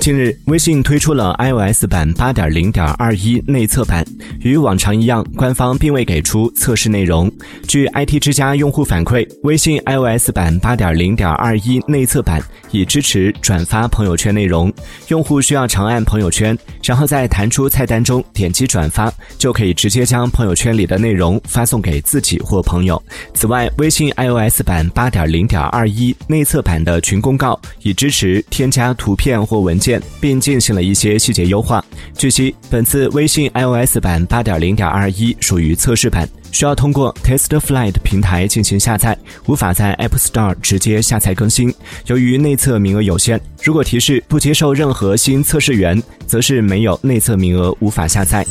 近日，微信推出了 iOS 版八点零点二一内测版，与往常一样，官方并未给出测试内容。据 IT 之家用户反馈，微信 iOS 版八点零点二一内测版已支持转发朋友圈内容，用户需要长按朋友圈，然后在弹出菜单中点击转发，就可以直接将朋友圈里的内容发送给自己或朋友。此外，微信 iOS 版八点零点二一内测版的群公告已支持添加图片或文件。并进行了一些细节优化。据悉，本次微信 iOS 版八点零点二一属于测试版，需要通过 TestFlight 平台进行下载，无法在 App Store 直接下载更新。由于内测名额有限，如果提示不接受任何新测试员，则是没有内测名额，无法下载。